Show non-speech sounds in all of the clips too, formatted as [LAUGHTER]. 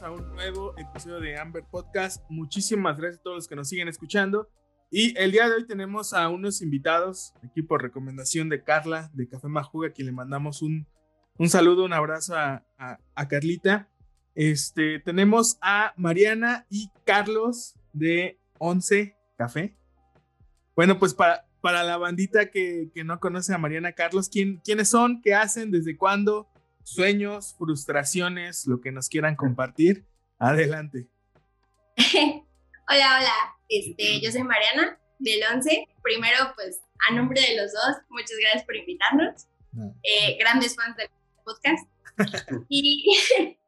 A un nuevo episodio de Amber Podcast. Muchísimas gracias a todos los que nos siguen escuchando. Y el día de hoy tenemos a unos invitados, aquí por recomendación de Carla de Café Majuga, a quien le mandamos un, un saludo, un abrazo a, a, Carlita. Este, tenemos a Mariana y Carlos de 11 Café. Bueno, pues para, para la bandita que, que no conoce a Mariana Carlos, ¿quién, ¿quiénes son? ¿Qué hacen? ¿Desde cuándo? Sueños, frustraciones, lo que nos quieran compartir. Adelante. [LAUGHS] hola, hola. Este, yo soy Mariana del 11. Primero, pues, a nombre de los dos, muchas gracias por invitarnos. Eh, grandes fans del podcast. y, [LAUGHS]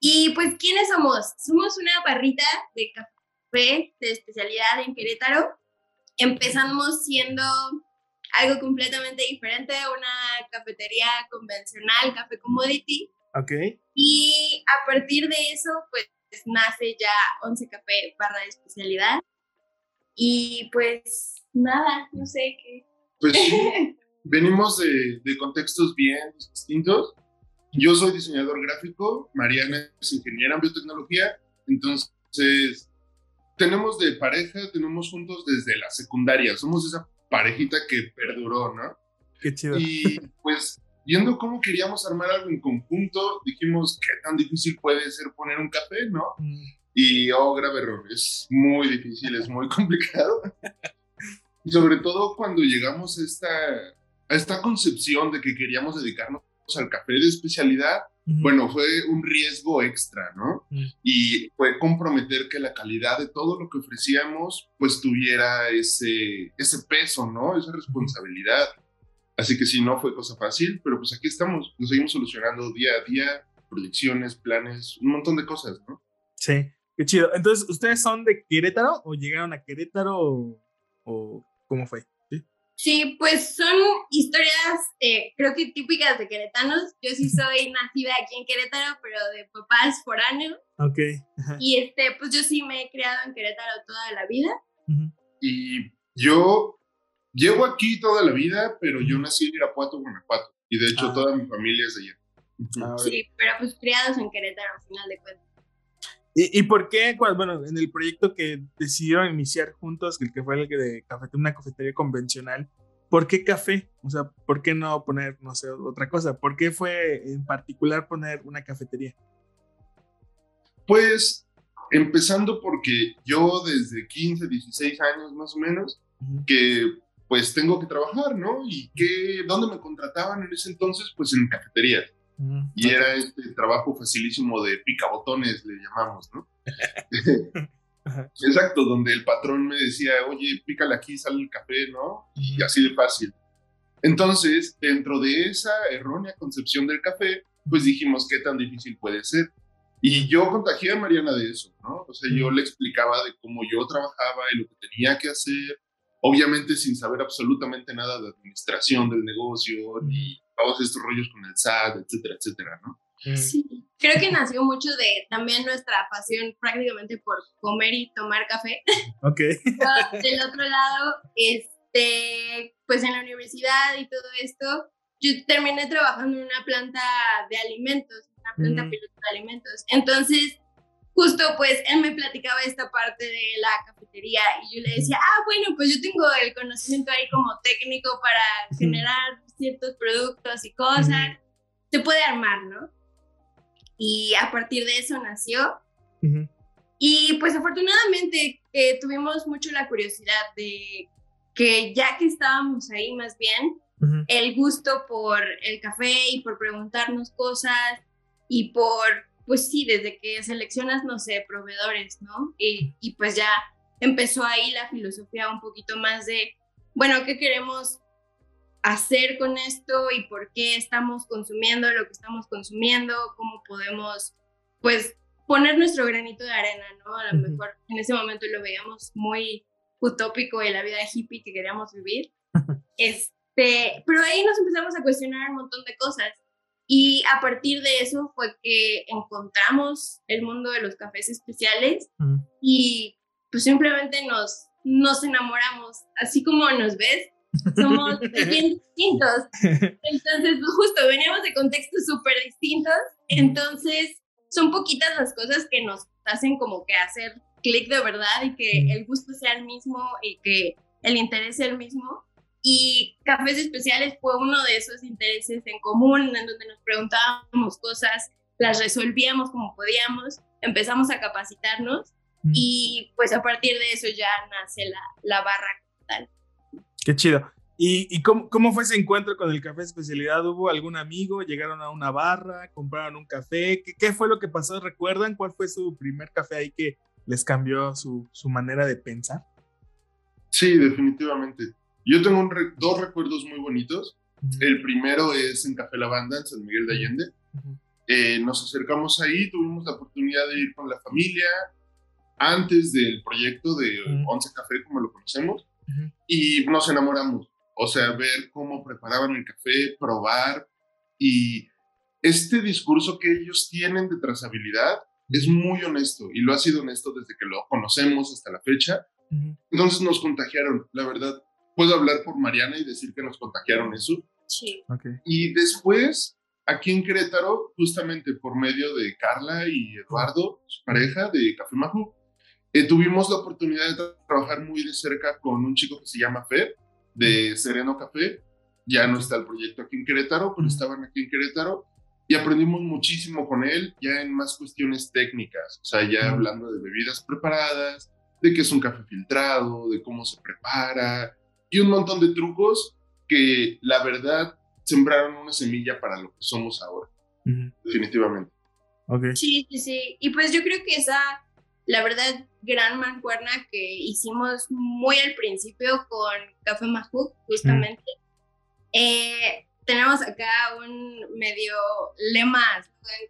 y pues, ¿quiénes somos? Somos una barrita de café de especialidad en Querétaro. Empezamos siendo algo completamente diferente, una cafetería convencional, café commodity. Ok. Y a partir de eso, pues nace ya 11 Café barra de especialidad. Y pues nada, no sé qué. Pues sí, [LAUGHS] venimos de, de contextos bien distintos. Yo soy diseñador gráfico, Mariana es ingeniera en biotecnología, entonces tenemos de pareja, tenemos juntos desde la secundaria, somos esa parejita que perduró, ¿no? Qué chido. Y pues viendo cómo queríamos armar algo en conjunto, dijimos, ¿qué tan difícil puede ser poner un café, no? Mm. Y, oh, grave error, es muy difícil, es muy [LAUGHS] complicado. y sobre todo cuando llegamos a esta, a esta concepción de que queríamos dedicarnos al café de especialidad, bueno, fue un riesgo extra, ¿no? Y fue comprometer que la calidad de todo lo que ofrecíamos, pues tuviera ese, ese peso, ¿no? Esa responsabilidad. Así que sí, no fue cosa fácil, pero pues aquí estamos, lo seguimos solucionando día a día, proyecciones, planes, un montón de cosas, ¿no? Sí, qué chido. Entonces, ¿ustedes son de Querétaro o llegaron a Querétaro o, o cómo fue? Sí, pues son historias, eh, creo que típicas de queretanos. Yo sí soy nacida aquí en Querétaro, pero de papás foráneos. Ok. Y este, pues yo sí me he criado en Querétaro toda la vida. Y yo llevo aquí toda la vida, pero yo nací en Irapuato, Guanajuato. Y de hecho, ah. toda mi familia es de allá. Ah, sí, pero pues criados en Querétaro, al final de cuentas. ¿Y, ¿Y, por qué, bueno, en el proyecto que decidieron iniciar juntos, el que fue el que de cafetería, una cafetería convencional, ¿por qué café? O sea, ¿por qué no poner, no sé, otra cosa? ¿Por qué fue en particular poner una cafetería? Pues empezando porque yo desde 15, 16 años más o menos, que pues tengo que trabajar, ¿no? ¿Y qué, dónde me contrataban en ese entonces? Pues en cafeterías. Y era este trabajo facilísimo de picabotones, le llamamos, ¿no? [LAUGHS] [LAUGHS] Exacto, donde el patrón me decía, oye, pícale aquí, sale el café, ¿no? Y así de fácil. Entonces, dentro de esa errónea concepción del café, pues dijimos, ¿qué tan difícil puede ser? Y yo contagié a Mariana de eso, ¿no? O sea, yo le explicaba de cómo yo trabajaba y lo que tenía que hacer, obviamente sin saber absolutamente nada de administración del negocio, ni todos estos rollos con el SAT, etcétera, etcétera, ¿no? Sí, creo que nació mucho de también nuestra pasión prácticamente por comer y tomar café. Ok. [LAUGHS] Del otro lado, este, pues en la universidad y todo esto, yo terminé trabajando en una planta de alimentos, una planta piloto de alimentos. Entonces, justo pues él me platicaba esta parte de la cafetería y yo le decía, ah, bueno, pues yo tengo el conocimiento ahí como técnico para generar ciertos productos y cosas, se puede armar, ¿no? Y a partir de eso nació. Y pues afortunadamente eh, tuvimos mucho la curiosidad de que ya que estábamos ahí más bien, el gusto por el café y por preguntarnos cosas y por, pues sí, desde que seleccionas, no sé, proveedores, ¿no? Y, y pues ya empezó ahí la filosofía un poquito más de, bueno, ¿qué queremos hacer con esto y por qué estamos consumiendo lo que estamos consumiendo, cómo podemos pues poner nuestro granito de arena, ¿no? A lo mejor en ese momento lo veíamos muy utópico de la vida hippie que queríamos vivir. [LAUGHS] este, pero ahí nos empezamos a cuestionar un montón de cosas. Y a partir de eso fue que encontramos el mundo de los cafés especiales y pues simplemente nos, nos enamoramos. Así como nos ves, somos [LAUGHS] bien distintos. Entonces, pues, justo veníamos de contextos súper distintos. Entonces, son poquitas las cosas que nos hacen como que hacer clic de verdad y que el gusto sea el mismo y que el interés sea el mismo. Y Cafés Especiales fue uno de esos intereses en común en donde nos preguntábamos cosas, las resolvíamos como podíamos, empezamos a capacitarnos y pues a partir de eso ya nace la, la barra tal. Qué chido. ¿Y, cómo, cómo, fue ese encuentro con el café especialidad? ¿Hubo algún amigo? ¿Llegaron a una barra? ¿Compraron un café? ¿Qué, qué fue lo que pasó? ¿Recuerdan cuál fue su primer café ahí que les cambió su, su manera de pensar? Sí, definitivamente. Yo tengo dos recuerdos muy bonitos. El primero es en Café Lavanda, en San Miguel de Allende. Eh, nos acercamos ahí, tuvimos la oportunidad de ir con la familia antes del proyecto de Once Café, como lo conocemos, y nos enamoramos. O sea, ver cómo preparaban el café, probar y este discurso que ellos tienen de trazabilidad es muy honesto y lo ha sido honesto desde que lo conocemos hasta la fecha. Entonces nos contagiaron, la verdad. Puedo hablar por Mariana y decir que nos contagiaron eso. Sí. Y después, aquí en Querétaro, justamente por medio de Carla y Eduardo, su pareja de Café Majú, eh, tuvimos la oportunidad de trabajar muy de cerca con un chico que se llama Fer, de Sereno Café. Ya no está el proyecto aquí en Querétaro, pero estaban aquí en Querétaro y aprendimos muchísimo con él, ya en más cuestiones técnicas, o sea, ya hablando de bebidas preparadas, de qué es un café filtrado, de cómo se prepara y un montón de trucos que la verdad sembraron una semilla para lo que somos ahora, definitivamente. Okay. Sí, sí, sí. Y pues yo creo que esa la verdad, gran mancuerna que hicimos muy al principio con Café Majuk, justamente. Eh, tenemos acá un medio lema,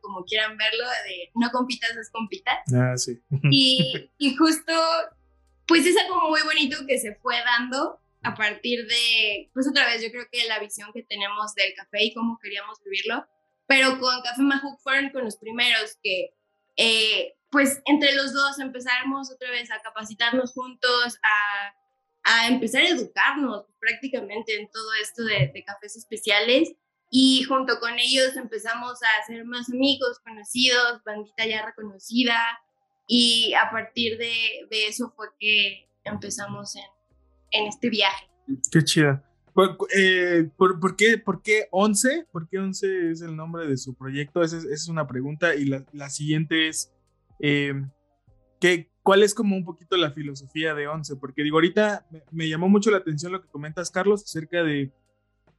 como quieran verlo, de no compitas, es compitas. Ah, sí. Y, y justo, pues es algo muy bonito que se fue dando a partir de, pues otra vez, yo creo que la visión que tenemos del café y cómo queríamos vivirlo, pero con Café Majuk fueron con los primeros que eh, pues entre los dos empezamos otra vez a capacitarnos juntos, a, a empezar a educarnos prácticamente en todo esto de, de, cafés especiales. Y junto con ellos empezamos a hacer más amigos, conocidos, bandita ya reconocida. Y a partir de, de eso fue que empezamos en, en este viaje. Qué chida. ¿Por, eh, por, por, qué, ¿Por qué 11? ¿Por qué 11 es el nombre de su proyecto? Esa es, esa es una pregunta. Y la, la siguiente es, eh, ¿qué, ¿cuál es como un poquito la filosofía de Once? Porque digo, ahorita me, llamó mucho la atención lo que comentas, Carlos, acerca de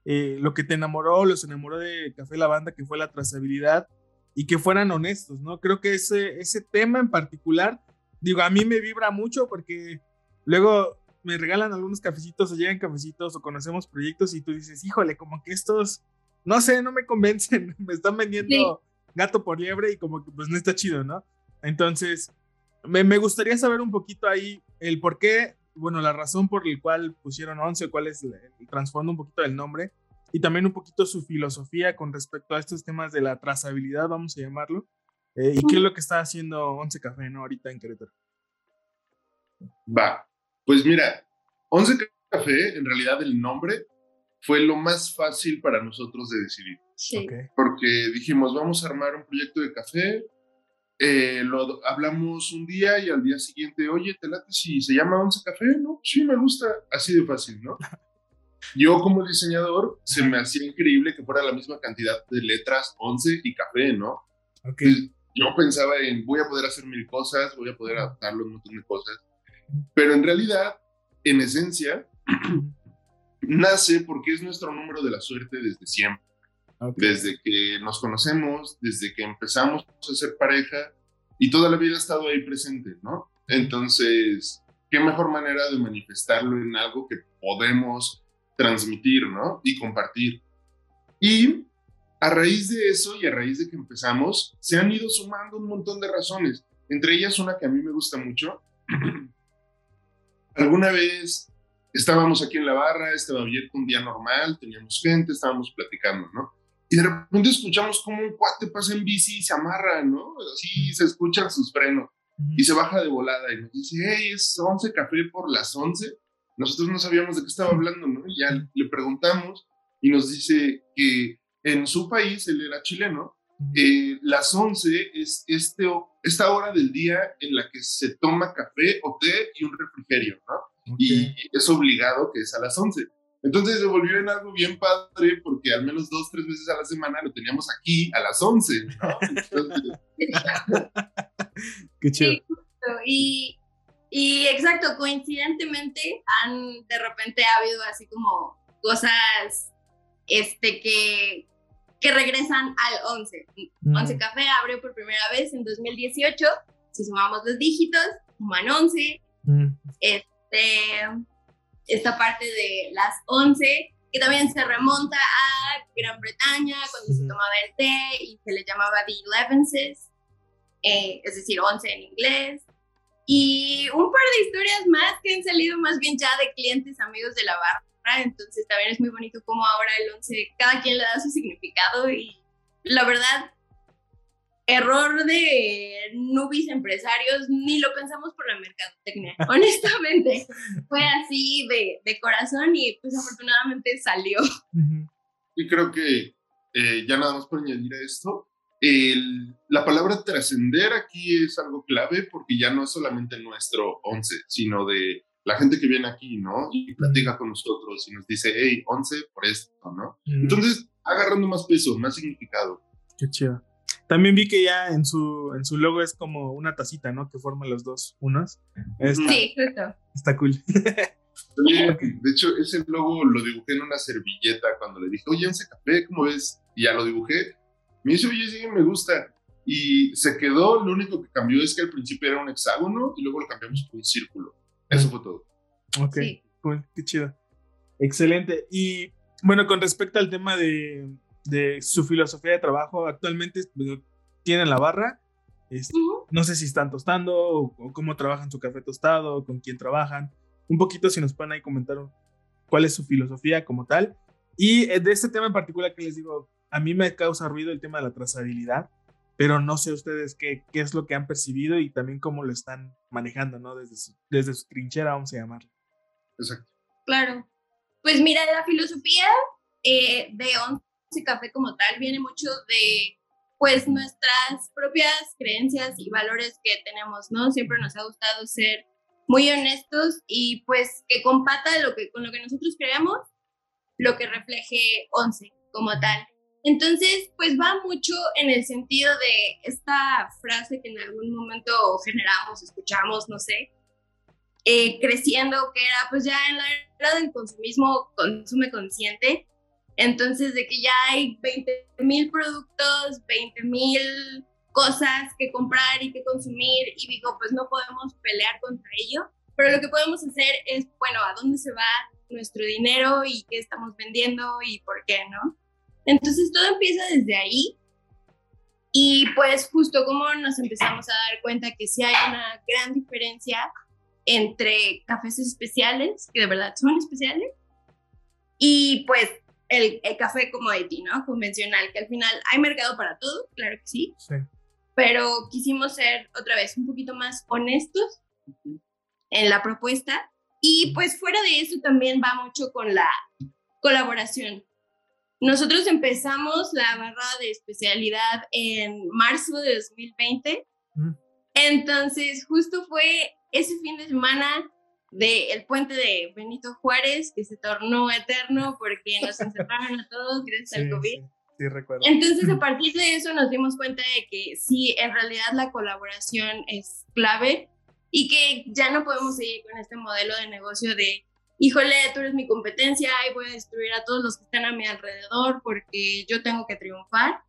eh, lo que te enamoró, los enamoró de Café La Banda, que fue la trazabilidad y que fueran honestos, ¿no? Creo que ese, ese tema en particular, digo, a mí me vibra mucho porque luego me regalan algunos cafecitos o llegan cafecitos o conocemos proyectos y tú dices, híjole, como que estos, no sé, no me convencen, [LAUGHS] me están vendiendo gato por liebre y como que pues no está chido, ¿no? Entonces, me, gustaría saber un poquito ahí el por qué, bueno, la razón por la cual pusieron 11, cuál es el, trasfondo un poquito del nombre y también un poquito su filosofía con respecto a estos temas de la trazabilidad, vamos a llamarlo, eh, y qué es lo que está haciendo 11 Café, ¿no? Ahorita en Querétaro. Va, pues mira, 11 Café, en realidad el nombre fue lo más fácil para nosotros de decidir. Sí. Porque dijimos, vamos a armar un proyecto de café, eh, lo hablamos un día y al día siguiente, oye, te late si se llama Once Café, ¿no? Sí, me gusta, así de fácil, ¿no? [LAUGHS] Yo como diseñador se me hacía increíble que fuera la misma cantidad de letras, once y café, ¿no? Okay. Yo pensaba en, voy a poder hacer mil cosas, voy a poder adaptarlo a un montón de cosas, pero en realidad, en esencia, [CLEARS THROAT] nace porque es nuestro número de la suerte desde siempre. Desde que nos conocemos, desde que empezamos a ser pareja y toda la vida ha estado ahí presente, ¿no? Entonces, qué mejor manera de manifestarlo en algo que podemos transmitir, ¿no? Y compartir. Y a raíz de eso y a raíz de que empezamos, se han ido sumando un montón de razones. Entre ellas una que a mí me gusta mucho. [CLEARS THROAT] Alguna vez estábamos aquí en la barra, estaba abierto un día normal, teníamos gente, estábamos platicando, ¿no? Y de repente escuchamos como un cuate pasa en bici y se amarra, ¿no? Así se escuchan sus frenos y se baja de volada y nos dice, hey, es 11 café por las 11. Nosotros no sabíamos de qué estaba hablando, ¿no? Y ya le preguntamos y nos dice que en su país, él era chileno, eh, las 11 es este, esta hora del día en la que se toma café o té y un refrigerio, ¿no? Y es obligado que es a las 11. Entonces se volvió en algo bien padre porque al menos dos, tres veces a la semana lo teníamos aquí a las 11. [LAUGHS] Qué chido. y, y exacto, coincidentemente han de repente ha habido así como cosas este, que, que regresan al 11. 11 mm. Café abrió por primera vez en 2018. Si sumamos los dígitos, suman 11. Mm. Este, esta parte de las 11, que también se remonta a Gran Bretaña, cuando se tomaba el té y se le llamaba The Elevenses, eh, es decir, 11 en inglés. Y un par de historias más que han salido más bien ya de clientes amigos de la barra entonces también es muy bonito como ahora el 11, cada quien le da su significado y la verdad, error de nubis empresarios, ni lo pensamos por la mercadotecnia, [LAUGHS] honestamente. Fue así de, de, corazón y pues afortunadamente salió. Y creo que eh, ya nada más por añadir a esto, el, la palabra trascender aquí es algo clave porque ya no es solamente nuestro 11, sino de la gente que viene aquí, ¿no? Y platica con nosotros y nos dice, hey, 11 por esto, ¿no? Entonces, agarrando más peso, más significado. Qué chido. También vi que ya en su, en su logo es como una tacita, ¿no? Que forman los dos unos. sí, justo. Está cool. de hecho, ese logo lo dibujé en una servilleta cuando le dije, oye, 11 café, ¿cómo ves? Y ya lo dibujé. Me dice, oye, sí, me gusta. Y se quedó, lo único que cambió es que al principio era un hexágono y luego lo cambiamos por un círculo. Eso fue todo. Ok, qué chido. Excelente. Y bueno, con respecto al tema de, de su filosofía de trabajo, actualmente pues, tienen la barra. Este, no sé si están tostando o, cómo trabajan su café tostado, o con quién trabajan. Un poquito si nos pueden ahí comentar cuál es su filosofía como tal. Y eh, de este tema en particular que les digo, a mí me causa ruido el tema de la trazabilidad pero no sé ustedes qué, qué es lo que han percibido y también cómo lo están manejando, ¿no? Desde su, desde su trinchera, vamos a llamarlo. Exacto. Claro. Pues mira, la filosofía eh, de Once Café como tal viene mucho de pues nuestras propias creencias y valores que tenemos, ¿no? Siempre nos ha gustado ser muy honestos y pues que compata lo que, con lo que nosotros creemos, lo que refleje Once como tal. Entonces, pues va mucho en el sentido de esta frase que en algún momento generamos, escuchamos, no sé, eh, creciendo, que era pues ya en la era del consumismo, consume consciente. Entonces, de que ya hay 20 mil productos, 20 mil cosas que comprar y que consumir, y digo, pues no podemos pelear contra ello, pero lo que podemos hacer es, bueno, a dónde se va nuestro dinero y qué estamos vendiendo y por qué, ¿no? Entonces todo empieza desde ahí y pues justo como nos empezamos a dar cuenta que sí hay una gran diferencia entre cafés especiales, que de verdad son especiales, y pues el, el café commodity, ¿no? Convencional, que al final hay mercado para todo, claro que sí, sí. pero quisimos ser otra vez un poquito más honestos en la propuesta y pues fuera de eso también va mucho con la colaboración. Nosotros empezamos la barra de especialidad en marzo de 2020. Mm. Entonces, justo fue ese fin de semana del puente de Benito Juárez que se tornó eterno porque nos encerraron a todos gracias al COVID. Sí, recuerdo. Entonces, a partir de eso nos dimos cuenta de que sí, en realidad la colaboración es clave y que ya no podemos seguir con este modelo de negocio de híjole, tú eres mi competencia y voy a destruir a todos los que están a mi alrededor porque yo tengo que triunfar,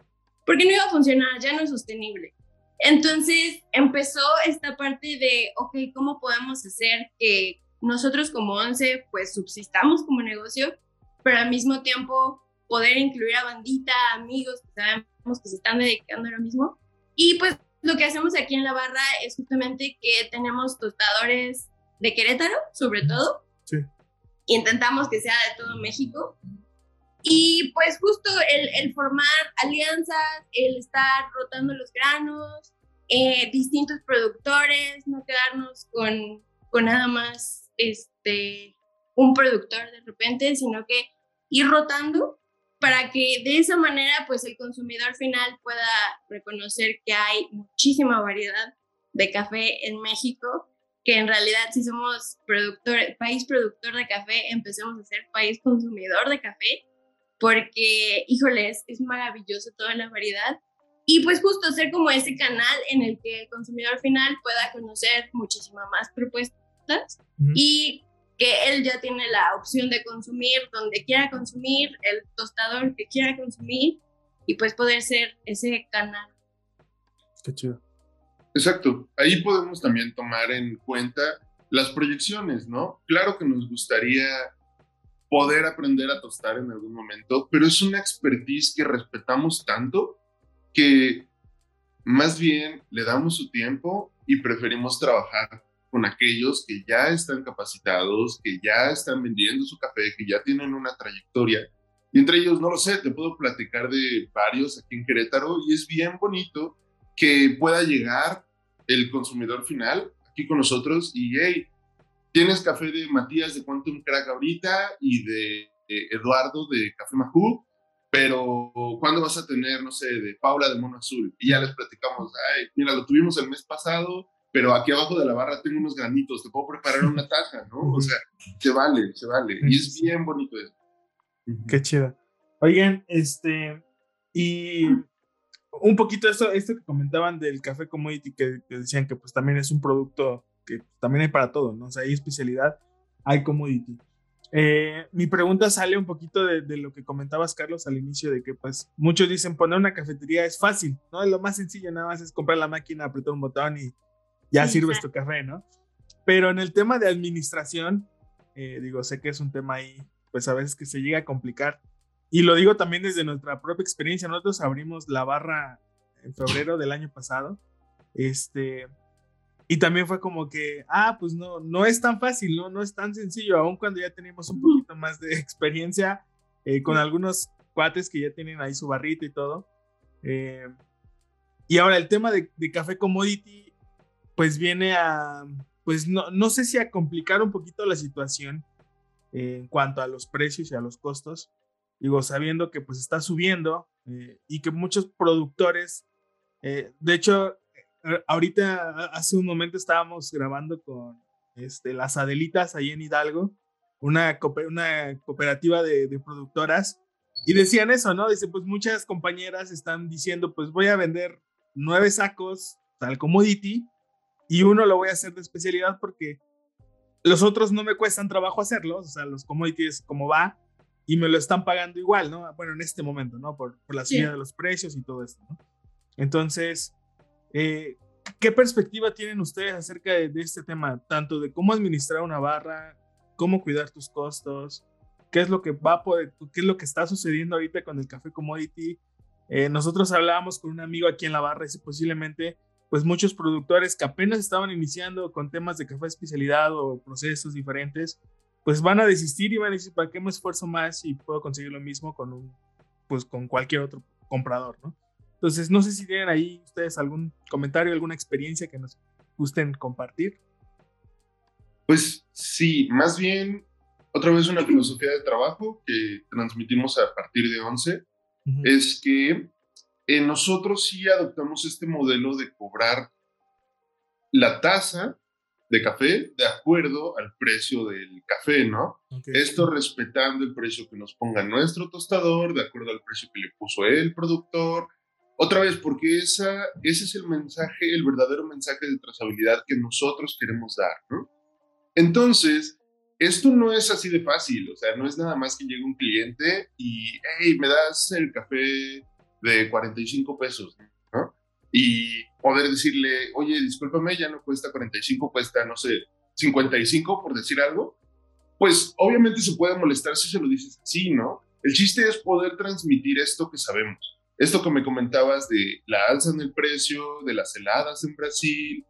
porque no iba a funcionar, ya no es sostenible. Entonces empezó esta parte de, ok, ¿cómo podemos hacer que nosotros como ONCE pues subsistamos como negocio, pero al mismo tiempo poder incluir a bandita, amigos que sabemos que se están dedicando ahora mismo. Y pues lo que hacemos aquí en la barra es justamente que tenemos tostadores de Querétaro, sobre todo. Intentamos que sea de todo México. Y pues justo el, el formar alianzas, el estar rotando los granos, eh, distintos productores, no quedarnos con, con nada más este, un productor de repente, sino que ir rotando para que de esa manera pues el consumidor final pueda reconocer que hay muchísima variedad de café en México, que en realidad si somos productor, país productor de café, empecemos a ser país consumidor de café, porque, híjoles, es maravilloso toda la variedad. Y pues justo ser como ese canal en el que el consumidor final pueda conocer muchísimas más propuestas y que él ya tiene la opción de consumir donde quiera consumir, el tostador que quiera consumir y pues poder ser ese canal. Qué chido. Exacto. Ahí podemos también tomar en cuenta las proyecciones, ¿no? Claro que nos gustaría poder aprender a tostar en algún momento, pero es una expertise que respetamos tanto que más bien le damos su tiempo y preferimos trabajar con aquellos que ya están capacitados, que ya están vendiendo su café, que ya tienen una trayectoria. Y entre ellos, no lo sé, te puedo platicar de varios aquí en Querétaro y es bien bonito que pueda llegar el consumidor final aquí con nosotros y, hey, tienes café de Matías de Quantum Crack ahorita y de, Eduardo de Café Majú, pero ¿cuándo vas a tener, no sé, de Paula de Mono Azul? Y ya les platicamos, ay, mira, lo tuvimos el mes pasado, pero aquí abajo de la barra tengo unos granitos, te puedo preparar una taza, ¿no? O sea, se vale, se vale. Y es bien bonito eso. Qué chido. Oigan, este, y un poquito esto, esto que comentaban del café commodity, que, que, decían que pues también es un producto que también hay para todo, ¿no? O sea, hay especialidad, hay commodity. Eh, mi pregunta sale un poquito de, de, lo que comentabas, Carlos, al inicio, de que pues muchos dicen poner una cafetería es fácil, ¿no? Lo más sencillo nada más es comprar la máquina, apretar un botón y ya sirves tu café, ¿no? Pero en el tema de administración, eh, digo, sé que es un tema ahí, pues a veces que se llega a complicar. Y lo digo también desde nuestra propia experiencia. Nosotros abrimos la barra en febrero del año pasado. Este, y también fue como que, ah, pues no, no es tan fácil, ¿no? No es tan sencillo, aun cuando ya tenemos un poquito más de experiencia eh, con algunos cuates que ya tienen ahí su barrita y todo. Eh, y ahora el tema de, de, café commodity pues viene a, pues no, no sé si a complicar un poquito la situación en cuanto a los precios y a los costos. Digo, sabiendo que pues está subiendo eh, y que muchos productores, eh, de hecho, eh, ahorita hace un momento estábamos grabando con este, las Adelitas ahí en Hidalgo, una, una cooperativa de, de productoras, y decían eso, ¿no? Dice, pues muchas compañeras están diciendo, pues voy a vender nueve sacos tal commodity y uno lo voy a hacer de especialidad porque los otros no me cuestan trabajo hacerlos, o sea, los commodities como va y me lo están pagando igual, ¿no? Bueno, en este momento, ¿no? Por, por la subida de los precios y todo esto, ¿no? Entonces, eh, ¿qué perspectiva tienen ustedes acerca de, de, este tema? Tanto de cómo administrar una barra, cómo cuidar tus costos, qué es lo que va a poder, qué es lo que está sucediendo ahorita con el café commodity. Eh, nosotros hablábamos con un amigo aquí en la barra y si posiblemente pues muchos productores que apenas estaban iniciando con temas de café especialidad o procesos diferentes, pues van a desistir y van a decir, ¿para qué me esfuerzo más y puedo conseguir lo mismo con un, pues con cualquier otro comprador, ¿no? Entonces, no sé si tienen ahí ustedes algún comentario, alguna experiencia que nos gusten compartir. Pues sí, más bien, otra vez una filosofía de trabajo que transmitimos a partir de 11, uh -huh. es que eh, nosotros sí adoptamos este modelo de cobrar la tasa de café de acuerdo al precio del café, ¿no? Okay. Esto respetando el precio que nos ponga nuestro tostador, de acuerdo al precio que le puso el productor. Otra vez, porque esa, ese es el mensaje, el verdadero mensaje de trazabilidad que nosotros queremos dar, ¿no? Entonces, esto no es así de fácil, o sea, no es nada más que llegue un cliente y, hey, me das el café de 45 pesos. Y poder decirle, oye, discúlpame, ya no cuesta 45, cuesta, no sé, 55, por decir algo, pues obviamente se puede molestar si se lo dices así, ¿no? El chiste es poder transmitir esto que sabemos. Esto que me comentabas de la alza en el precio, de las heladas en Brasil.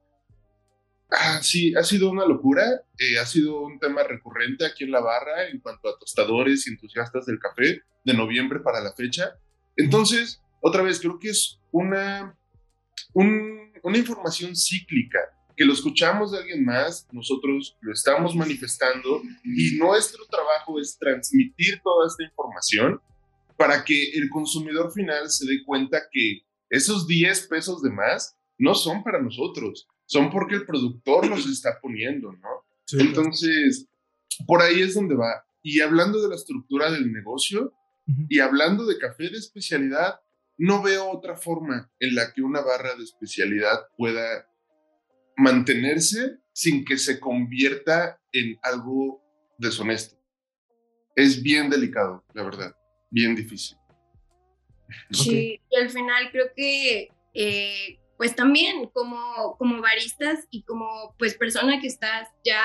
Ah, sí, ha sido una locura. Eh, ha sido un tema recurrente aquí en la barra en cuanto a tostadores y entusiastas del café de noviembre para la fecha. Entonces, otra vez, creo que es una, una información cíclica que lo escuchamos de alguien más, nosotros lo estamos manifestando y nuestro trabajo es transmitir toda esta información para que el consumidor final se dé cuenta que esos 10 pesos de más no son para nosotros, son porque el productor los [CLEARS THROAT] está poniendo, ¿no? Entonces, por ahí es donde va. Y hablando de la estructura del negocio y hablando de café de especialidad, no veo otra forma en la que una barra de especialidad pueda mantenerse sin que se convierta en algo deshonesto. Es bien delicado, la verdad, bien difícil. Sí, y al final creo que, eh, pues también como, como baristas y como pues persona que estás ya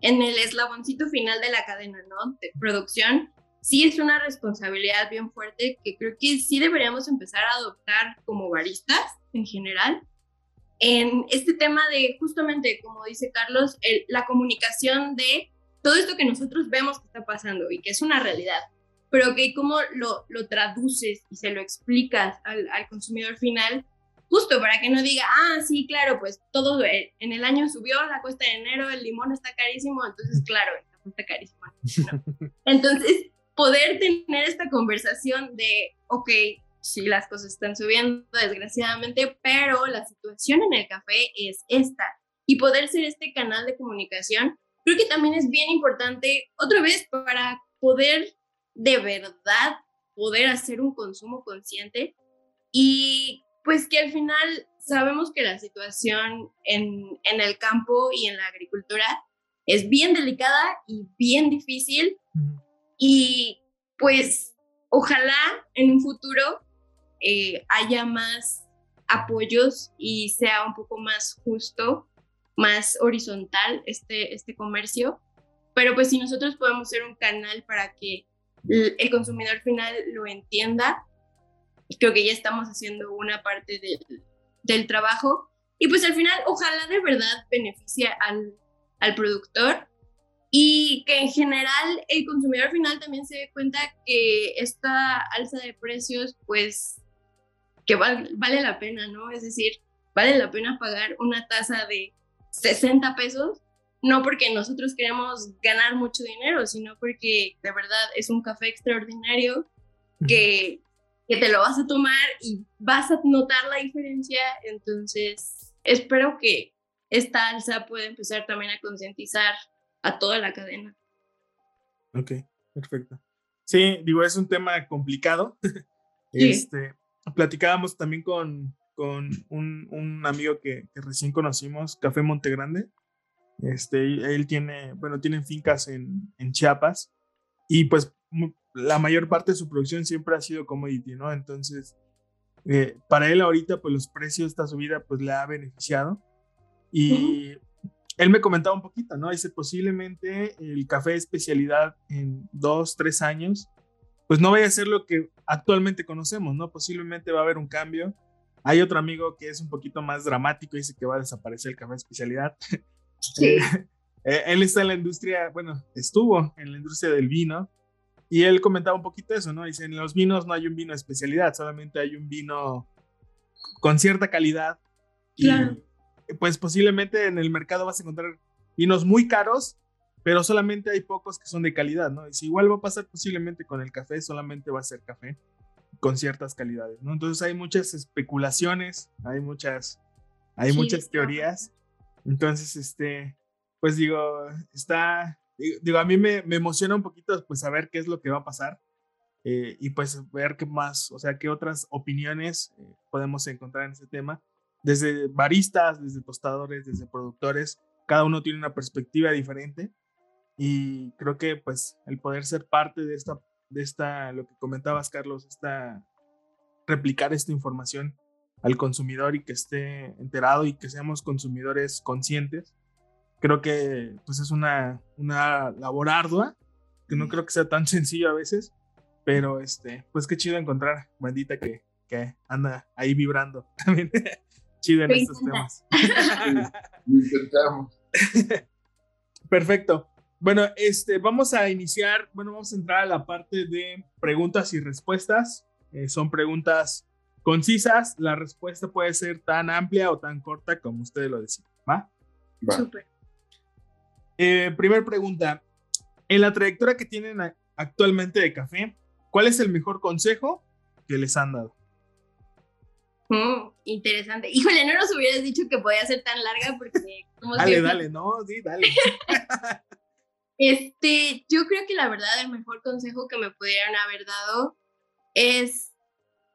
en el eslaboncito final de la cadena, ¿no? De producción, sí es una responsabilidad bien fuerte que creo que sí deberíamos empezar a adoptar como baristas en general en este tema de justamente, como dice Carlos, la comunicación de todo esto que nosotros vemos que está pasando y que es una realidad, pero que cómo lo, lo traduces y se lo explicas al, al, consumidor final, justo para que no diga, ah, sí, claro, pues todo en el año subió la cuesta de enero, el limón está carísimo, entonces claro, está carísimo. [LAUGHS] Entonces, poder tener esta conversación de, ok, sí, las cosas están subiendo, desgraciadamente, pero la situación en el café es esta. Y poder ser este canal de comunicación, creo que también es bien importante, otra vez, para poder de verdad poder hacer un consumo consciente. Y pues que al final sabemos que la situación en, en el campo y en la agricultura es bien delicada y bien difícil y pues ojalá en un futuro eh, haya más apoyos y sea un poco más justo, más horizontal este, este comercio. Pero pues si nosotros podemos ser un canal para que el consumidor final lo entienda, creo que ya estamos haciendo una parte del, del trabajo. Y pues al final, ojalá de verdad beneficie al, al productor y que en general el consumidor final también se dé cuenta que esta alza de precios pues que vale la pena, ¿no? Es decir, vale la pena pagar una tasa de 60 pesos, no porque nosotros queremos ganar mucho dinero, sino porque de verdad es un café extraordinario que, que te lo vas a tomar y vas a notar la diferencia. Entonces, espero que esta alza pueda empezar también a concientizar a toda la cadena. Ok, perfecto. Sí, digo, es un tema complicado. [LAUGHS] Sí. Este, platicábamos también con, con un, un amigo que, que, recién conocimos, Café Montegrande. Este, él tiene, bueno, tienen fincas en, en Chiapas y pues la mayor parte de su producción siempre ha sido commodity, ¿no? Entonces, eh, para él ahorita, pues los precios de esta subida, pues le ha beneficiado. Y él me comentaba un poquito, ¿no? Dice, posiblemente el café de especialidad en dos, tres años pues no vaya a ser lo que actualmente conocemos, ¿no? Posiblemente va a haber un cambio. Hay otro amigo que es un poquito más dramático, dice que va a desaparecer el café de especialidad. [LAUGHS] Sí. Eh, él está en la industria, bueno, estuvo en la industria del vino y él comentaba un poquito eso, ¿no? Dice, en los vinos no hay un vino de especialidad, solamente hay un vino con cierta calidad. Claro. Pues posiblemente en el mercado vas a encontrar vinos muy caros pero solamente hay pocos que son de calidad, ¿no? Y si igual va a pasar posiblemente con el café, solamente va a ser café con ciertas calidades, ¿no? Entonces hay muchas especulaciones, hay muchas, hay muchas teorías. Entonces, este, pues digo, está, digo, a mí me, me emociona un poquito, pues saber qué es lo que va a pasar. Eh, y pues ver qué más, o sea, qué otras opiniones eh, podemos encontrar en ese tema, desde baristas, desde tostadores, desde productores, cada uno tiene una perspectiva diferente y creo que pues el poder ser parte de esta, de esta, lo que comentabas Carlos, esta, replicar esta información al consumidor y que esté enterado y que seamos consumidores conscientes, creo que pues es una, una labor ardua, que no creo que sea tan sencillo a veces, Pero este, pues qué chido encontrar bandita que, que anda ahí vibrando también. [LAUGHS] chido en estos temas. [LAUGHS] Lo intentamos. [LAUGHS] Perfecto. Bueno, este, vamos a iniciar, bueno, vamos a entrar a la parte de preguntas y respuestas. Eh, son preguntas concisas. La respuesta puede ser tan amplia o tan corta como ustedes lo deciden. ¿Va? Va. Súper. Eh, primer pregunta. En la trayectoria que tienen actualmente de café, ¿cuál es el mejor consejo que les han dado? Mm, interesante. Híjole, no nos hubieras dicho que podía ser tan larga porque como Dale, siempre- dale, no, sí, dale. Este, yo creo que la verdad el mejor consejo que me pudieran haber dado es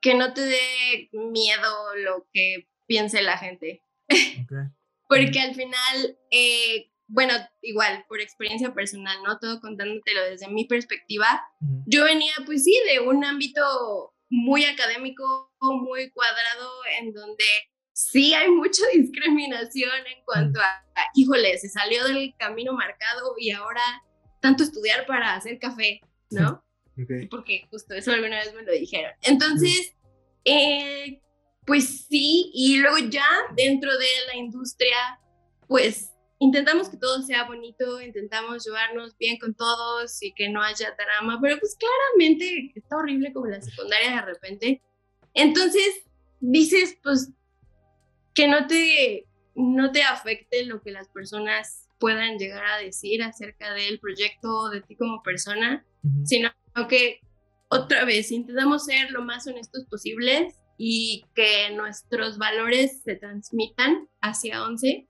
que no te dé miedo lo que piense la gente. Porque al final, eh, bueno, igual, por experiencia personal, ¿no? Todo contándotelo desde mi perspectiva, yo venía, pues sí, de un ámbito muy académico, muy cuadrado, en donde sí hay mucha [LAUGHS] discriminación en cuanto a, híjole, se salió del camino marcado y ahora tanto estudiar para hacer café, ¿no? Porque justo eso alguna vez me lo dijeron. Entonces, eh, pues sí, y luego ya dentro de la industria, pues intentamos que todo sea bonito, intentamos llevarnos bien con todos y que no haya drama, pero pues claramente está horrible como la secundaria de repente. Entonces, dices, pues, que no te, no te afecte lo que las personas puedan llegar a decir acerca del proyecto o de ti como persona, sino que otra vez intentamos ser lo más honestos posibles y que nuestros valores se transmitan hacia 11.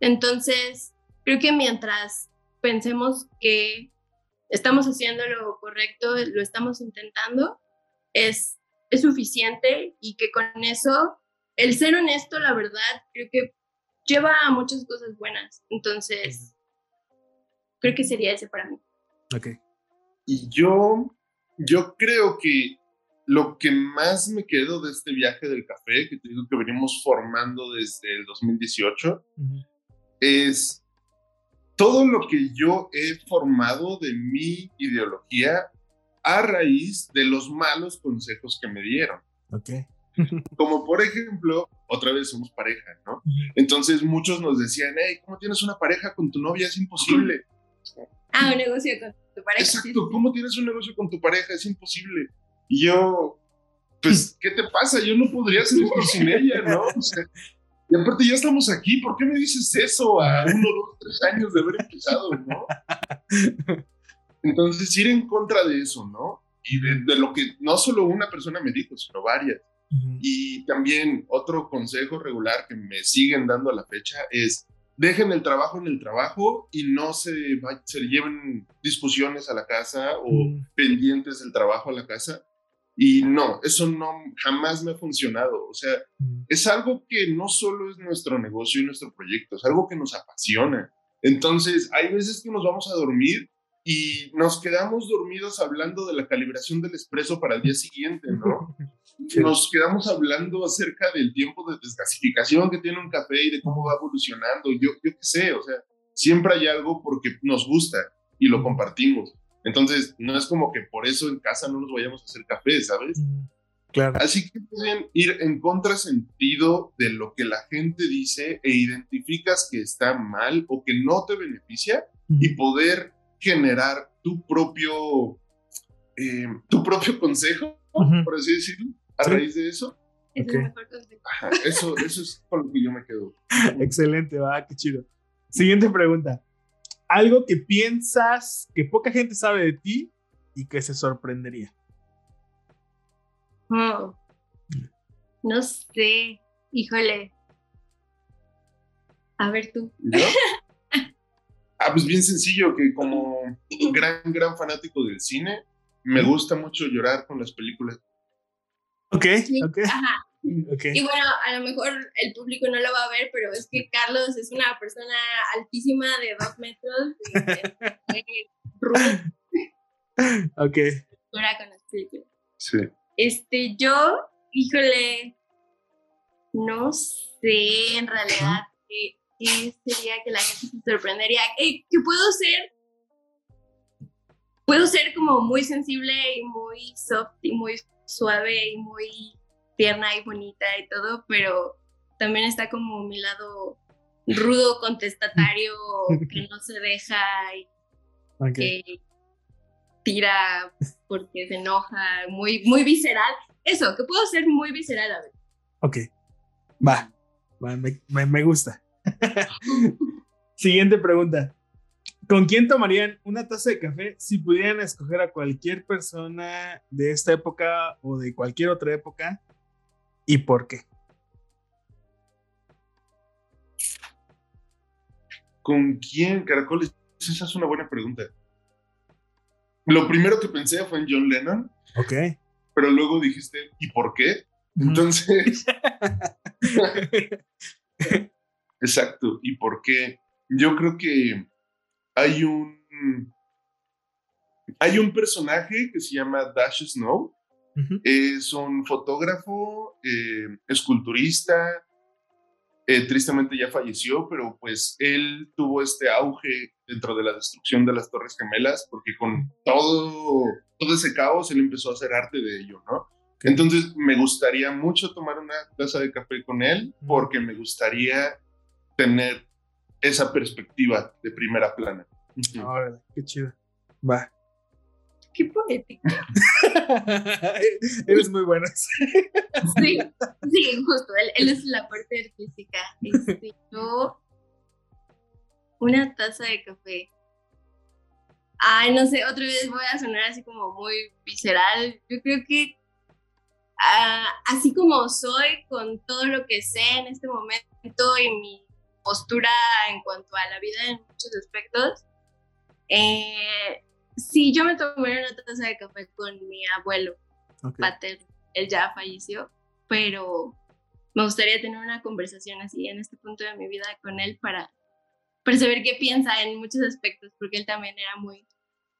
Entonces, creo que mientras pensemos que estamos haciendo lo correcto, lo estamos intentando, es, es suficiente y que con eso, el ser honesto, la verdad, creo que lleva a muchas cosas buenas. Entonces, creo que sería ese para mí. Ok. Y yo, yo creo que lo que más me quedo de este viaje del café, que te digo que venimos formando desde el 2018, Ujú. Es todo lo que yo he formado de mi ideología a raíz de los malos consejos que me dieron. Ok. Como por ejemplo, otra vez somos pareja, ¿no? Entonces muchos nos decían, hey, ¿cómo tienes una pareja con tu novia? Es imposible. Ah, un negocio con tu pareja. Exacto, ¿cómo tienes un negocio con tu pareja? Es imposible. Y yo, pues, ¿qué te pasa? Yo no podría hacer esto sin ella, ¿no? O sea, y aparte ya estamos aquí, ¿por qué me dices eso a uno, dos, tres años de haber empezado, no? Entonces, ir en contra de eso, ¿no? Y de, de lo que no solo una persona me dijo, sino varias. Ujú. Y también otro consejo regular que me siguen dando a la fecha es dejen el trabajo en el trabajo y no se, se lleven discusiones a la casa o Mm. pendientes del trabajo a la casa. Y no, eso no jamás me ha funcionado. O sea, Mm. es algo que no solo es nuestro negocio y nuestro proyecto, es algo que nos apasiona. Entonces, hay veces que nos vamos a dormir y nos quedamos dormidos hablando de la calibración del espresso para el día siguiente, ¿no? [LAUGHS] Nos quedamos hablando acerca del tiempo de desgasificación que tiene un café y de cómo va evolucionando. Yo, yo qué sé, o sea, siempre hay algo porque nos gusta y lo compartimos. Entonces, no es como que por eso en casa no nos vayamos a hacer café, ¿sabes? Mm. Claro. Así que pueden ir en contrasentido de lo que la gente dice e identificas que está mal o que no te beneficia y poder generar tu propio, eh, tu propio [LAUGHS] consejo, Ujú. por así decirlo, a Sí. raíz de eso. Es Ok. el mejor consejo. Ajá, eso, eso es con lo que yo me quedo. [LAUGHS] Excelente, va, qué chido. Siguiente pregunta. Algo que piensas que poca gente sabe de ti y que se sorprendería. Mm. No sé, híjole. A ver tú. ¿Yo? [LAUGHS] Ah, pues bien sencillo, que como gran, gran fanático del cine, me gusta mucho llorar con las películas. Ok, Sí, ok, Ajá. Y bueno, a lo mejor el público no lo va a ver, pero es que Carlos es una persona altísima de dos metros, eh, [LAUGHS] rubia Ok. con las películas. Sí. Este, yo, híjole, no sé en realidad qué, qué sería que la gente se sorprendería. Eh, que puedo ser puedo ser como muy sensible y muy soft y muy suave y muy tierna y bonita y todo, pero también está como mi lado rudo, contestatario, [LAUGHS] que no se deja y que tira porque se enoja, muy, muy visceral. Eso, que puedo ser muy visceral a ver. Ok, va, me gusta. [LAUGHS] Siguiente pregunta. ¿Con quién tomarían una taza de café si pudieran escoger a cualquier persona de esta época o de cualquier otra época? ¿Y por qué? ¿Con quién, Caracoles? Esa es una buena pregunta. Lo primero que pensé fue en John Lennon. Ok. Pero luego dijiste, ¿y por qué? Entonces. [LAUGHS] Exacto. ¿Y por qué? Yo creo que hay un. Hay un personaje que se llama Dash Snow. Es un fotógrafo, eh, esculturista. Eh, tristemente ya falleció, pero pues él tuvo este auge dentro de la destrucción de las Torres Gemelas, porque con todo, todo ese caos él empezó a hacer arte de ello, ¿no? Entonces me gustaría mucho tomar una taza de café con él, porque me gustaría tener esa perspectiva de primera plana. qué chido. Va. Qué poético. [LAUGHS] Eres muy bueno. sí, sí, justo. Él, es la parte artística. Este, yo, una taza de café. Ay, no sé, otra vez voy a sonar así como muy visceral. Yo creo que ah, así como soy, con todo lo que sé en este momento y mi postura en cuanto a la vida en muchos aspectos. Eh, sí, yo me tomé una taza de café con mi abuelo pater, él ya falleció, pero me gustaría tener una conversación así en este punto de mi vida con él para, para saber qué piensa en muchos aspectos, porque él también era muy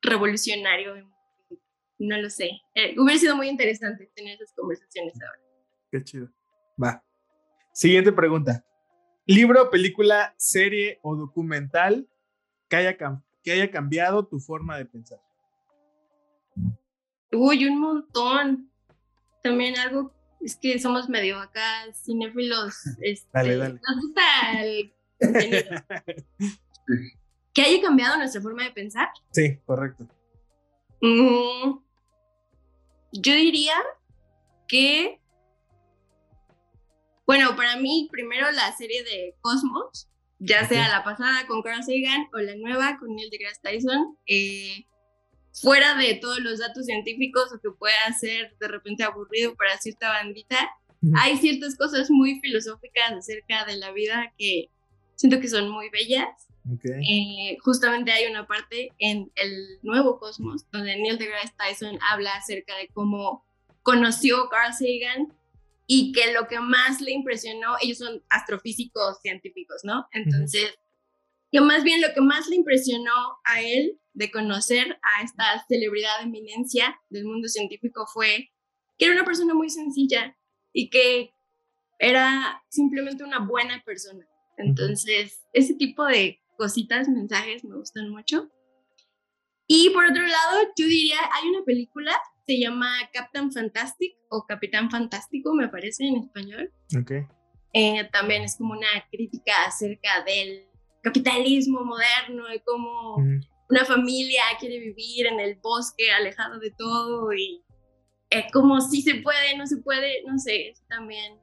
revolucionario. No lo sé. Eh, hubiera sido muy interesante tener esas conversaciones ahora. Qué chido. Va. Siguiente pregunta. Libro, película, serie o documental que haya, que haya cambiado tu forma de pensar. Uy, un montón. También algo, es que somos medio acá cinéfilos. [LAUGHS] Este, dale, dale. Nos gusta el [LAUGHS] ¿Que haya cambiado nuestra forma de pensar? Sí, correcto. Mm, yo diría que bueno, para mí, primero la serie de Cosmos, ya sea la pasada con Carl Sagan o la nueva con Neil deGrasse Tyson, eh, fuera de todos los datos científicos o que pueda ser de repente aburrido para cierta bandita, hay ciertas cosas muy filosóficas acerca de la vida que siento que son muy bellas. Eh, justamente hay una parte en el nuevo Cosmos donde Neil deGrasse Tyson habla acerca de cómo conoció Carl Sagan y que lo que más le impresionó, ellos son astrofísicos científicos, ¿no? Entonces, que más bien lo que más le impresionó a él de conocer a esta celebridad de eminencia del mundo científico fue que era una persona muy sencilla y que era simplemente una buena persona. Entonces, ese tipo de cositas, mensajes me gustan mucho. Y por otro lado, yo diría, hay una película se llama Captain Fantastic o Capitán Fantástico, me parece en español. Okay. Eh, también es como una crítica acerca del capitalismo moderno y cómo una familia quiere vivir en el bosque alejado de todo y eh, como si se puede, no se puede, no sé, también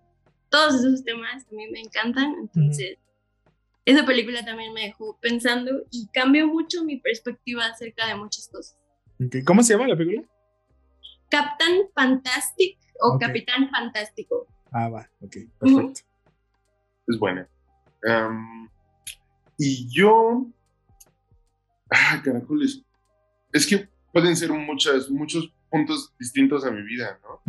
todos esos temas también me encantan, entonces esa película también me dejó pensando y cambió mucho mi perspectiva acerca de muchas cosas. ¿Cómo se llama la película? Captain Fantastic o Capitán Fantástico. Ah, va, ok, perfecto. Es buena. y yo. Ah, caracoles. Es que pueden ser muchas, muchos puntos distintos a mi vida, ¿no?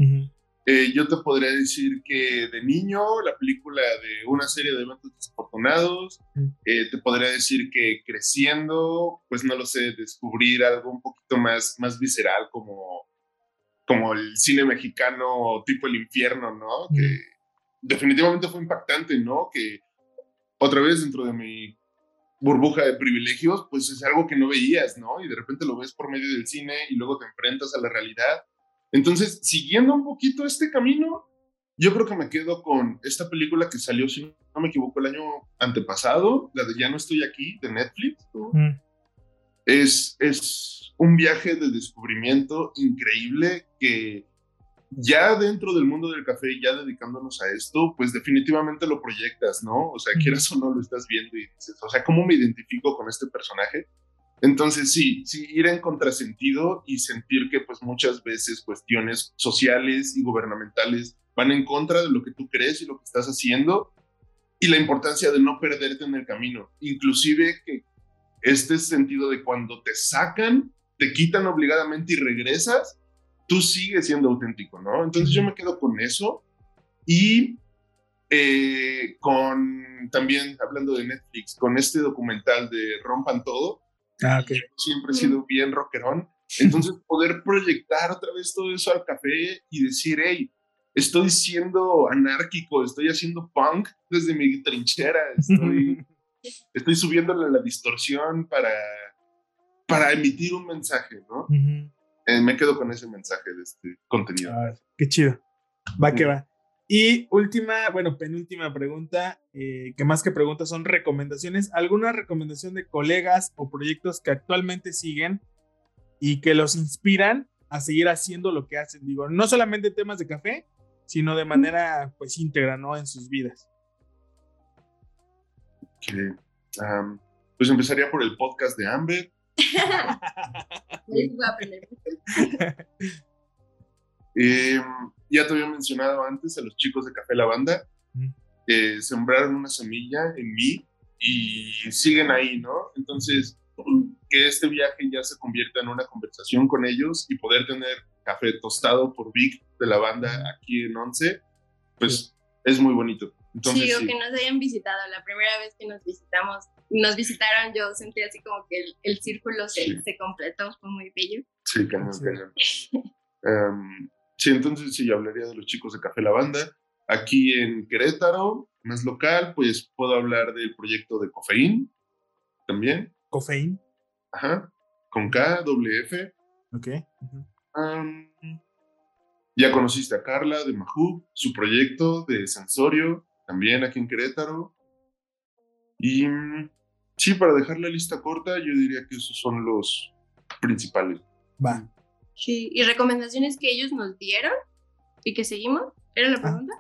Eh, yo te podría decir que de niño, la película de una serie de eventos desafortunados, eh, te podría decir que creciendo, pues no lo sé, descubrir algo un poquito más, más visceral como como el cine mexicano tipo El Infierno, ¿no? Que definitivamente fue impactante, ¿no? Que otra vez dentro de mi, burbuja de privilegios, pues es algo que no veías, ¿no? Y de repente lo ves por medio del cine y luego te enfrentas a la realidad. Entonces, siguiendo un poquito este camino, yo creo que me quedo con esta película que salió, si no me equivoco, el año antepasado, la de Ya no estoy aquí, de Netflix. Mm. Es, es un viaje de descubrimiento increíble que ya dentro del mundo del café, ya dedicándonos a esto, pues definitivamente lo proyectas, ¿no? O sea, quieras o no lo estás viendo y dices, o sea, ¿cómo me identifico con este personaje? Entonces, sí, sí, ir en contrasentido y sentir que pues muchas veces cuestiones sociales y gubernamentales van en contra de lo que tú crees y lo que estás haciendo y la importancia de no perderte en el camino. Inclusive que este sentido de cuando te sacan, te quitan obligadamente y regresas, tú sigues siendo auténtico, ¿no? Entonces yo me quedo con eso y eh, con también hablando de Netflix, con este documental de Rompan Todo. Ah, okay. Siempre he sido bien rockerón. Entonces poder proyectar otra vez todo eso al café y decir, hey, estoy siendo anárquico, estoy haciendo punk desde mi trinchera, estoy, estoy subiéndole la distorsión para, para emitir un mensaje, ¿no? Eh, me quedo con ese mensaje de este contenido. qué chido. Va que va. Y última, bueno, penúltima pregunta, eh, que más que preguntas son recomendaciones. ¿Alguna recomendación de colegas o proyectos que actualmente siguen y que los inspiran a seguir haciendo lo que hacen? Digo, no solamente temas de café, sino de manera pues íntegra, ¿no? En sus vidas. Pues empezaría por el podcast de Amber. [LAUGHS] Em, ya te había mencionado antes a los chicos de Café Lavanda. que sembraron una semilla en mí y siguen ahí, ¿no? Entonces, que este viaje ya se convierta en una conversación con ellos y poder tener café tostado por Vic de la banda aquí en Once, pues es muy bonito. Entonces, sí, o que nos hayan visitado. La primera vez que nos visitamos, nos visitaron, yo sentí así como que el, círculo se, se, completó, fue muy bello. Sí, cañón, cañón. Em, sí, entonces sí, hablaría de los chicos de Café La Banda. Aquí en Querétaro, más local, pues puedo hablar del proyecto de Cofeín también. Cofeín. Ajá, con K, W, Ok. ya conociste a Carla de Mahu, su proyecto de Sensorio, también aquí en Querétaro. Y mm, sí, para dejar la lista corta, yo diría que esos son los principales. Va. Sí, ¿y recomendaciones que ellos nos dieron y que seguimos? ¿Era la ah. pregunta?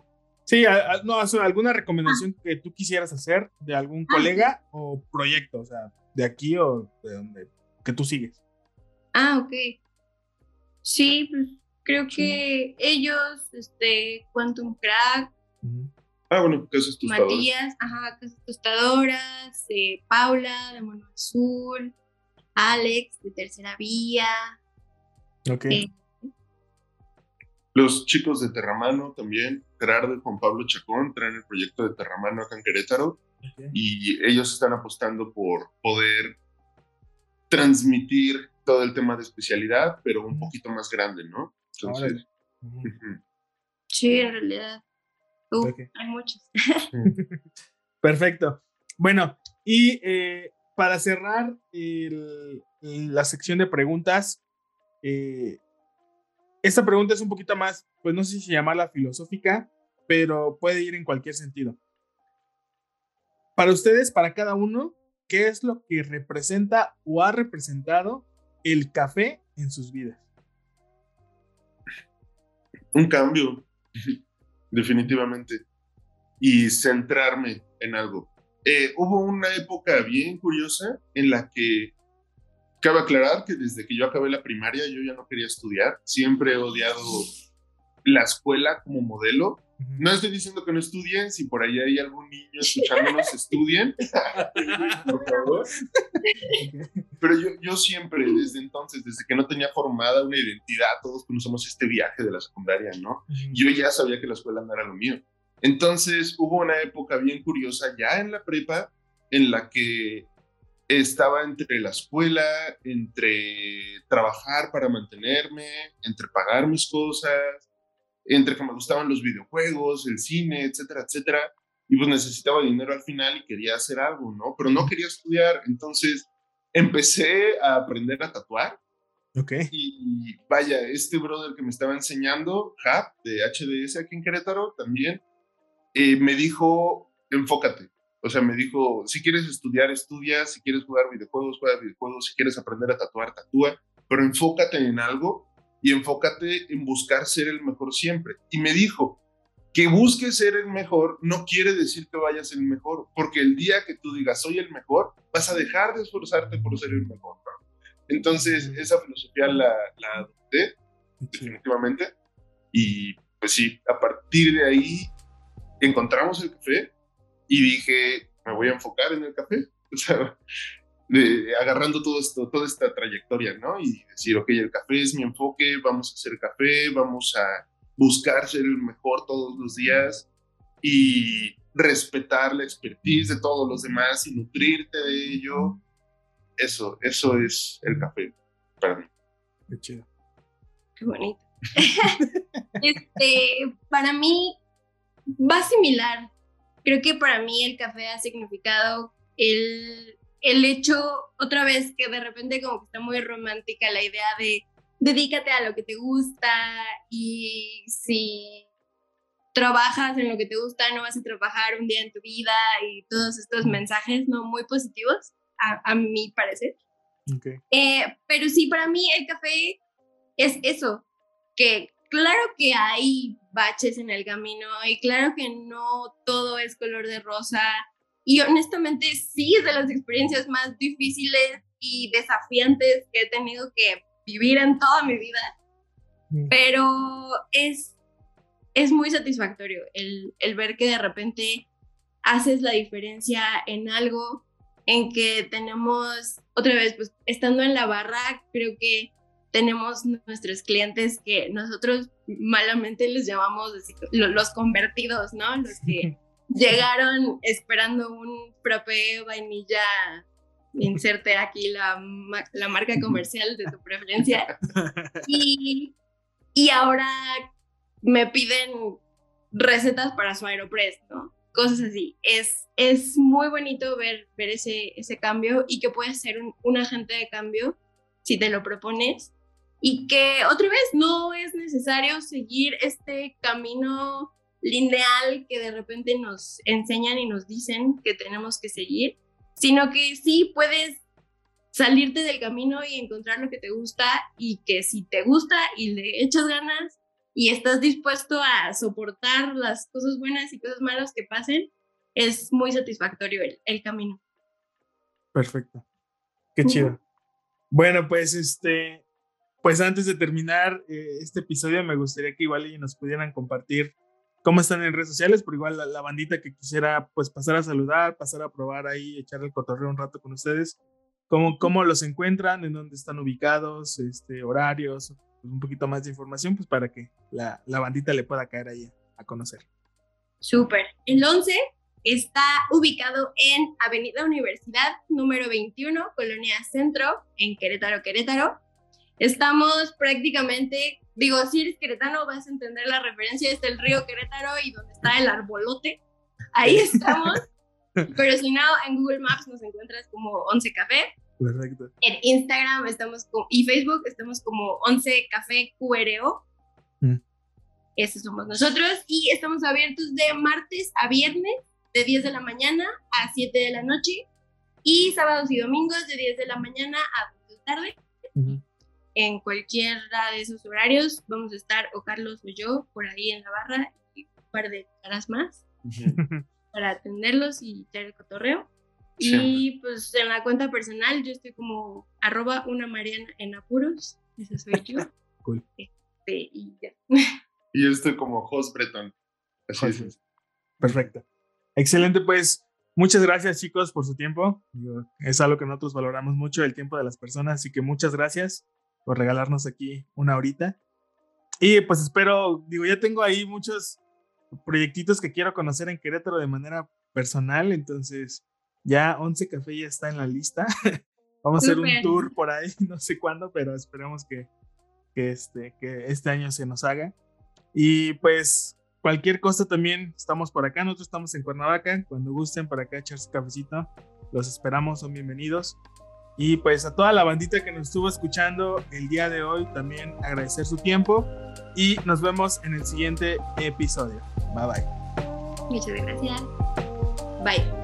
Sí, no, alguna recomendación que tú quisieras hacer de algún ah, colega o proyecto, o sea, de aquí o de donde, que tú sigues. Ah, ok. Sí, pues creo que ellos, este, Quantum Crack, Ah, bueno, Casas Tostadoras. Matías, ajá, Casas Tostadoras, eh, Paula de Mono Azul, Alex de Tercera Vía. Ok. Eh, los chicos de Terramano también, Gerardo y Juan Pablo Chacón, traen el proyecto de Terramano acá en Querétaro y ellos están apostando por poder transmitir todo el tema de especialidad, pero un poquito más grande, ¿no? Entonces, sí, en realidad hay muchos. [LAUGHS] Perfecto. Bueno, y eh, para cerrar la sección de preguntas, eh, esta pregunta es un poquito más, pues no sé si llamarla filosófica, pero puede ir en cualquier sentido. Para ustedes, para cada uno, ¿qué es lo que representa o ha representado el café en sus vidas? Un cambio definitivamente, y centrarme en algo. Eh, hubo una época bien curiosa en la que cabe aclarar que desde que yo acabé la primaria yo ya no quería estudiar, siempre he odiado la escuela como modelo. No estoy diciendo que no estudien, si por ahí hay algún niño escuchándonos, estudien, [LAUGHS] por favor. Pero yo, yo siempre, desde entonces, desde que no tenía formada una identidad, todos conocemos este viaje de la secundaria, ¿no? Yo ya sabía que la escuela no era lo mío. Entonces hubo una época bien curiosa ya en la prepa en la que estaba entre la escuela, entre trabajar para mantenerme, entre pagar mis cosas, entre que me gustaban los videojuegos, el cine, etcétera, etcétera. y pues necesitaba dinero al final y quería hacer algo, ¿no? Pero no quería estudiar, entonces empecé a aprender a tatuar. Ok. Y vaya, este brother que me estaba enseñando, Hap, de HDS aquí en Querétaro también, eh, me dijo, enfócate. O sea, me dijo, si quieres estudiar, estudia, si quieres jugar videojuegos, juega videojuegos, si quieres aprender a tatuar, tatúa, pero enfócate en algo y enfócate en buscar ser el mejor siempre. Y me dijo, que busques ser el mejor no quiere decir que vayas el mejor, porque el día que tú digas soy el mejor, vas a dejar de esforzarte por ser el mejor. Entonces, esa filosofía la, la adopté definitivamente. Y pues sí, a partir de ahí encontramos el café y dije, me voy a enfocar en el café. [LAUGHS] O sea, agarrando todo esto, toda esta trayectoria, ¿no? Y decir, ok, el café es mi enfoque, vamos a hacer café, vamos a buscar ser el mejor todos los días y respetar la expertise de todos los demás y nutrirte de ello. Eso, eso es el café para mí. Qué chido. Qué bonito. [LAUGHS] este, para mí va similar. Creo que para mí el café ha significado el, el hecho, otra vez, que de repente como que está muy romántica la idea de dedícate a lo que te gusta y si trabajas en lo que te gusta, no vas a trabajar un día en tu vida y todos estos mensajes no muy positivos, a, mi parecer. Eh, pero sí, para mí el café es eso, que claro que hay baches en el camino y claro que no todo es color de rosa y honestamente sí es de las experiencias más difíciles y desafiantes que he tenido que vivir en toda mi vida, mm. pero es, es muy satisfactorio el, el ver que de repente haces la diferencia en algo en que tenemos, otra vez, pues estando en la barra, creo que tenemos nuestros clientes que nosotros malamente les llamamos los convertidos, ¿no? Los que llegaron esperando un prope vainilla inserte aquí la, la marca comercial de tu preferencia. [LAUGHS] Y, y ahora me piden recetas para su Aeropress, ¿no? Cosas así. Es, es muy bonito ver, ver ese, ese cambio y que puedes ser un, un agente de cambio si te lo propones. Y que otra vez no es necesario seguir este camino lineal que de repente nos enseñan y nos dicen que tenemos que seguir, sino que sí puedes salirte del camino y encontrar lo que te gusta y que si te gusta y le echas ganas y estás dispuesto a soportar las cosas buenas y cosas malas que pasen, es muy satisfactorio el, camino. Perfecto. Qué chido. Bueno, pues este, pues antes de terminar eh, este episodio, me gustaría que igual nos pudieran compartir cómo están en redes sociales, por igual la, bandita que quisiera pues pasar a saludar, pasar a probar ahí, echar el cotorreo un rato con ustedes, cómo, cómo los encuentran, en dónde están ubicados, este, horarios, pues, un poquito más de información, pues para que la, la bandita le pueda caer ahí a, conocer. Súper. El 11 está ubicado en Avenida Universidad número 21, Colonia Centro, en Querétaro, Querétaro. Estamos prácticamente digo, si eres queretano vas a entender la referencia, está el río Querétaro y donde está el arbolote, ahí estamos. [LAUGHS] Pero si no, en Google Maps nos encuentras como 11 Café. Perfecto. En Instagram estamos como, y Facebook estamos como 11 Café QRO. Mm. Esos somos nosotros y estamos abiertos de martes a viernes de 10 de la mañana a 7 de la noche y sábados y domingos de 10 de la mañana a 2 de la tarde en cualquiera de esos horarios vamos a estar o Carlos o yo por ahí en la barra y un par de caras más para atenderlos y echar el cotorreo. Y pues en la cuenta personal yo estoy como arroba una Mariana en apuros, esa soy yo. [LAUGHS] cool. Este, y ya. Y yo estoy como host Breton. Perfecto. Excelente, pues muchas gracias chicos por su tiempo. Es algo que nosotros valoramos mucho, el tiempo de las personas, así que muchas gracias por regalarnos aquí una horita. Y pues espero, digo, ya tengo ahí muchos proyectitos que quiero conocer en Querétaro de manera personal, entonces ya 11 Café ya está en la lista. [LAUGHS] Vamos a hacer un tour por ahí, [LAUGHS] no sé cuándo, pero esperemos que, que, este, que este año se nos haga. Y pues cualquier cosa también estamos por acá. Nosotros estamos en Cuernavaca. Cuando gusten para acá echarse cafecito, los esperamos, son bienvenidos. Y pues a toda la bandita que nos estuvo escuchando el día de hoy, también agradecer su tiempo y nos vemos en el siguiente episodio. Bye bye. Muchas gracias. Bye.